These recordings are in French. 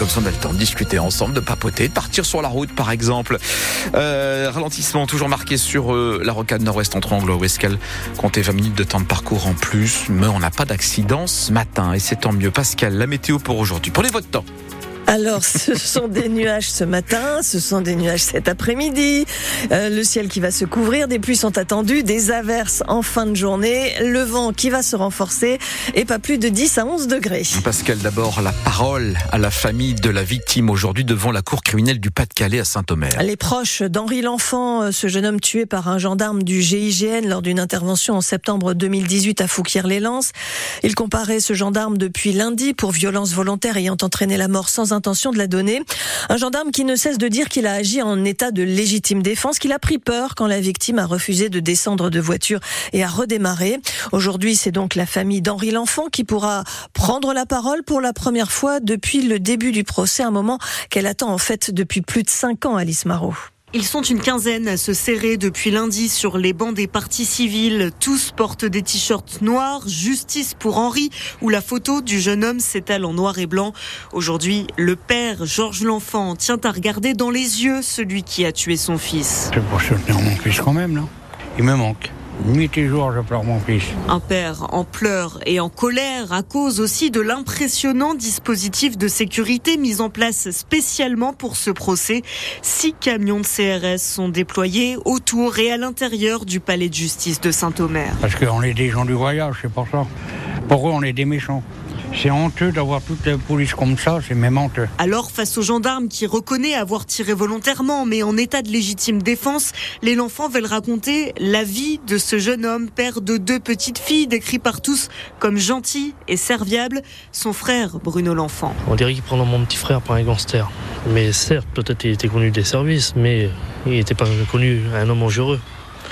comme ça on a le temps de discuter ensemble, de papoter, de partir sur la route par exemple. Euh, ralentissement toujours marqué sur euh, la rocade nord-ouest entre Angle et Westcal. Comptez 20 minutes de temps de parcours en plus, mais on n'a pas d'accident ce matin et c'est tant mieux. Pascal, la météo pour aujourd'hui. Prenez votre temps. Alors, ce sont des nuages ce matin, ce sont des nuages cet après-midi. Euh, le ciel qui va se couvrir, des pluies sont attendues, des averses en fin de journée, le vent qui va se renforcer et pas plus de 10 à 11 degrés. Pascal, d'abord la parole à la famille de la victime aujourd'hui devant la cour criminelle du Pas-de-Calais à Saint-Omer. Les proches d'Henri L'Enfant, euh, ce jeune homme tué par un gendarme du GIGN lors d'une intervention en septembre 2018 à Fouquier-les-Lances. Il comparait ce gendarme depuis lundi pour violence volontaire ayant entraîné la mort sans de la donner. Un gendarme qui ne cesse de dire qu'il a agi en état de légitime défense, qu'il a pris peur quand la victime a refusé de descendre de voiture et a redémarré. Aujourd'hui, c'est donc la famille d'Henri L'Enfant qui pourra prendre la parole pour la première fois depuis le début du procès, un moment qu'elle attend en fait depuis plus de cinq ans, Alice Marot. Ils sont une quinzaine à se serrer depuis lundi sur les bancs des partis civils. Tous portent des t-shirts noirs, justice pour Henri, où la photo du jeune homme s'étale en noir et blanc. Aujourd'hui, le père, Georges L'Enfant, tient à regarder dans les yeux celui qui a tué son fils. C'est pour soutenir mon fils quand même, là. Il me manque. Nuit et jour, je pleure mon fils. Un père en pleurs et en colère à cause aussi de l'impressionnant dispositif de sécurité mis en place spécialement pour ce procès. Six camions de CRS sont déployés autour et à l'intérieur du palais de justice de Saint-Omer. Parce qu'on est des gens du voyage, c'est pour ça. Pour eux, on est des méchants? C'est honteux d'avoir toute la police comme ça, c'est même honteux. Alors, face au gendarme qui reconnaît avoir tiré volontairement, mais en état de légitime défense, les enfants veulent raconter la vie de ce jeune homme, père de deux petites filles, décrit par tous comme gentil et serviable, son frère Bruno l'enfant. On dirait qu'il prend mon petit frère pour un gangster. Mais certes, peut-être il était connu des services, mais il n'était pas connu un homme dangereux.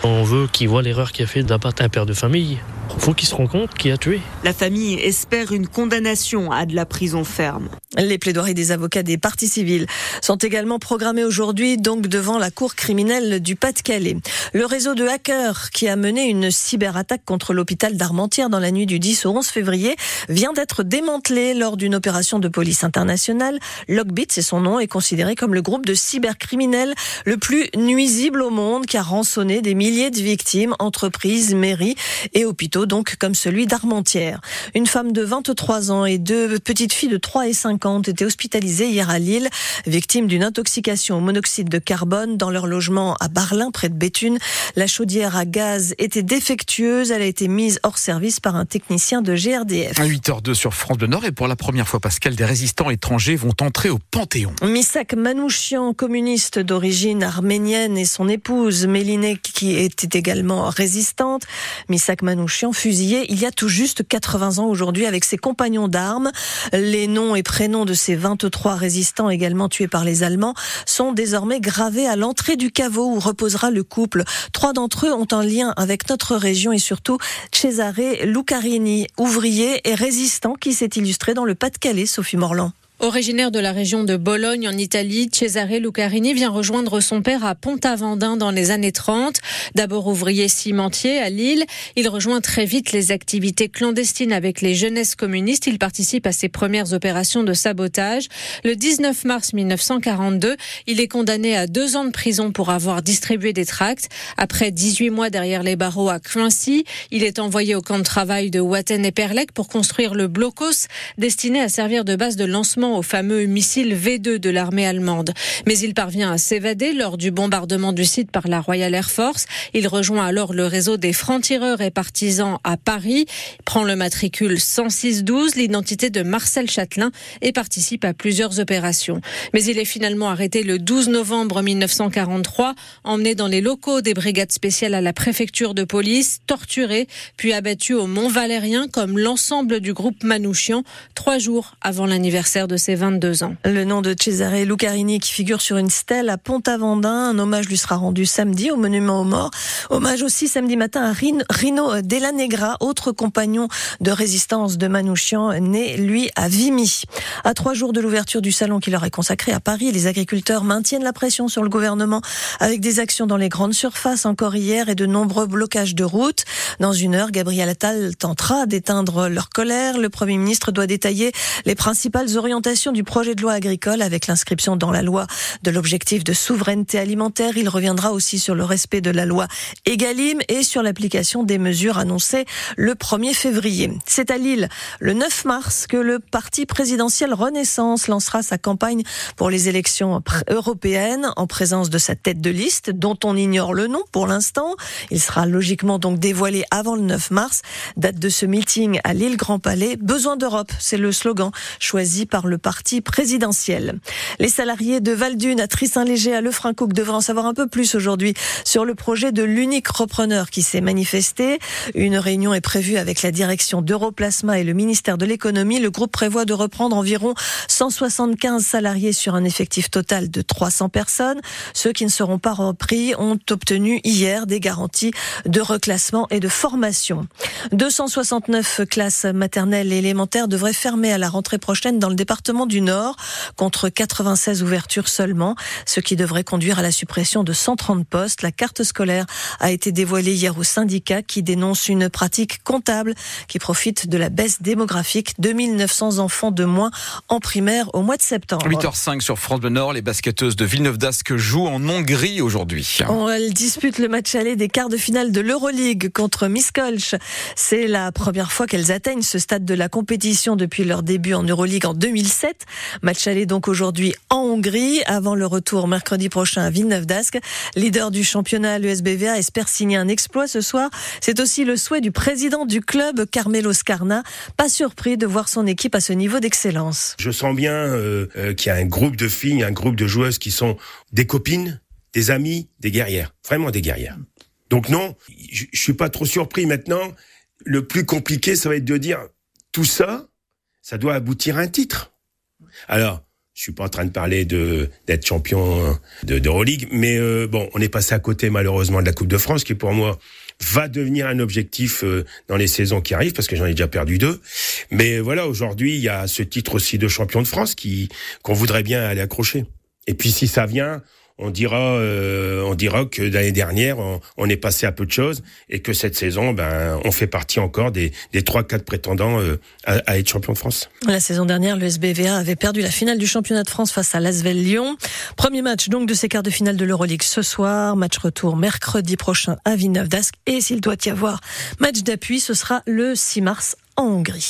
On veut qu'il voit l'erreur qu'il a fait d'abattre un père de famille. Faut qu'il se rende compte qui a tué. La famille espère une condamnation à de la prison ferme. Les plaidoiries des avocats des parties civiles sont également programmées aujourd'hui, donc devant la cour criminelle du Pas-de-Calais. Le réseau de hackers qui a mené une cyberattaque contre l'hôpital d'Armentières dans la nuit du 10 au 11 février vient d'être démantelé lors d'une opération de police internationale. Logbit, c'est son nom, est considéré comme le groupe de cybercriminels le plus nuisible au monde qui a rançonné des milliers de victimes, entreprises, mairies et hôpitaux donc comme celui d'Armentières. Une femme de 23 ans et deux petites filles de 3 et 5 ans ont été hospitalisées hier à Lille, victimes d'une intoxication au monoxyde de carbone dans leur logement à Barlin, près de Béthune. La chaudière à gaz était défectueuse. Elle a été mise hors service par un technicien de GRDF. À 8h02 sur France Bleu Nord et pour la première fois, Pascal, des résistants étrangers vont entrer au Panthéon. Misak Manouchian, communiste d'origine arménienne et son épouse Méliné qui était également résistante. Misak Manouchian fusillé il y a tout juste 80 ans aujourd'hui avec ses compagnons d'armes. Les noms et prénoms de ces 23 résistants également tués par les Allemands sont désormais gravés à l'entrée du caveau où reposera le couple. Trois d'entre eux ont un lien avec notre région et surtout Cesare Lucarini, ouvrier et résistant qui s'est illustré dans le Pas-de-Calais, Sophie Morland. Originaire de la région de Bologne en Italie, Cesare Lucarini vient rejoindre son père à Pont-Avendin dans les années 30. D'abord ouvrier cimentier à Lille, il rejoint très vite les activités clandestines avec les jeunesses communistes. Il participe à ses premières opérations de sabotage. Le 19 mars 1942, il est condamné à deux ans de prison pour avoir distribué des tracts. Après 18 mois derrière les barreaux à Quincy, il est envoyé au camp de travail de Watten et Perlec pour construire le blocos destiné à servir de base de lancement au fameux missile V2 de l'armée allemande. Mais il parvient à s'évader lors du bombardement du site par la Royal Air Force. Il rejoint alors le réseau des francs-tireurs et partisans à Paris, prend le matricule 10612, l'identité de Marcel Châtelain et participe à plusieurs opérations. Mais il est finalement arrêté le 12 novembre 1943, emmené dans les locaux des brigades spéciales à la préfecture de police, torturé, puis abattu au Mont Valérien comme l'ensemble du groupe Manouchian, trois jours avant l'anniversaire de ses 22 ans. Le nom de Cesare Lucarini qui figure sur une stèle à Pont-Avendin. Un hommage lui sera rendu samedi au monument aux morts. Hommage aussi samedi matin à Rino Della Negra, autre compagnon de résistance de Manouchian, né lui à Vimy. À trois jours de l'ouverture du salon qui leur est consacré à Paris, les agriculteurs maintiennent la pression sur le gouvernement avec des actions dans les grandes surfaces encore hier et de nombreux blocages de routes. Dans une heure, Gabriel Attal tentera d'éteindre leur colère. Le Premier ministre doit détailler les principales orientations du projet de loi agricole avec l'inscription dans la loi de l'objectif de souveraineté alimentaire. Il reviendra aussi sur le respect de la loi Egalim et sur l'application des mesures annoncées le 1er février. C'est à Lille, le 9 mars, que le parti présidentiel Renaissance lancera sa campagne pour les élections européennes en présence de sa tête de liste, dont on ignore le nom pour l'instant. Il sera logiquement donc dévoilé avant le 9 mars. Date de ce meeting à Lille Grand Palais. Besoin d'Europe, c'est le slogan choisi par le parti présidentiel. Les salariés de Valdune à Trissin-Léger à Lefrancouc devraient en savoir un peu plus aujourd'hui sur le projet de l'unique repreneur qui s'est manifesté. Une réunion est prévue avec la direction d'Europlasma et le ministère de l'économie. Le groupe prévoit de reprendre environ 175 salariés sur un effectif total de 300 personnes. Ceux qui ne seront pas repris ont obtenu hier des garanties de reclassement et de formation. 269 classes maternelles et élémentaires devraient fermer à la rentrée prochaine dans le département du Nord, contre 96 ouvertures seulement, ce qui devrait conduire à la suppression de 130 postes. La carte scolaire a été dévoilée hier au syndicat qui dénonce une pratique comptable qui profite de la baisse démographique. 2900 enfants de moins en primaire au mois de septembre. 8h05 sur France Bleu Nord, les basketteuses de Villeneuve d'Ascq jouent en Hongrie aujourd'hui. Elles disputent le match aller des quarts de finale de l'Euroleague contre Miskolc. C'est la première fois qu'elles atteignent ce stade de la compétition depuis leur début en Euroleague en 2007. Match aller donc aujourd'hui en Hongrie avant le retour mercredi prochain à Villeneuve d'Ascq. Leader du championnat, l'USBVA espère signer un exploit ce soir. C'est aussi le souhait du président du club, Carmelo Scarna, pas surpris de voir son équipe à ce niveau d'excellence. Je sens bien euh, euh, qu'il y a un groupe de filles, un groupe de joueuses qui sont des copines, des amies, des guerrières, vraiment des guerrières. Donc non, je, je suis pas trop surpris maintenant. Le plus compliqué, ça va être de dire tout ça, ça doit aboutir à un titre. Alors, je suis pas en train de parler de d'être champion de d'Euroleague, mais euh, bon, on est passé à côté malheureusement de la Coupe de France, qui pour moi va devenir un objectif euh, dans les saisons qui arrivent, parce que j'en ai déjà perdu deux. Mais voilà, aujourd'hui, il y a ce titre aussi de champion de France qui qu'on voudrait bien aller accrocher. Et puis si ça vient, on dira, euh, on dira que l'année dernière, on, est passé à peu de choses et que cette saison, ben, on fait partie encore des, des 3-4 prétendants euh, à, à, être champion de France. La saison dernière, le SBVA avait perdu la finale du championnat de France face à l'Asvel Lyon. Premier match donc de ces quarts de finale de l'Euroleague ce soir. Match retour mercredi prochain à Villeneuve d'Ascq. Et s'il doit y avoir match d'appui, ce sera le 6 mars en Hongrie.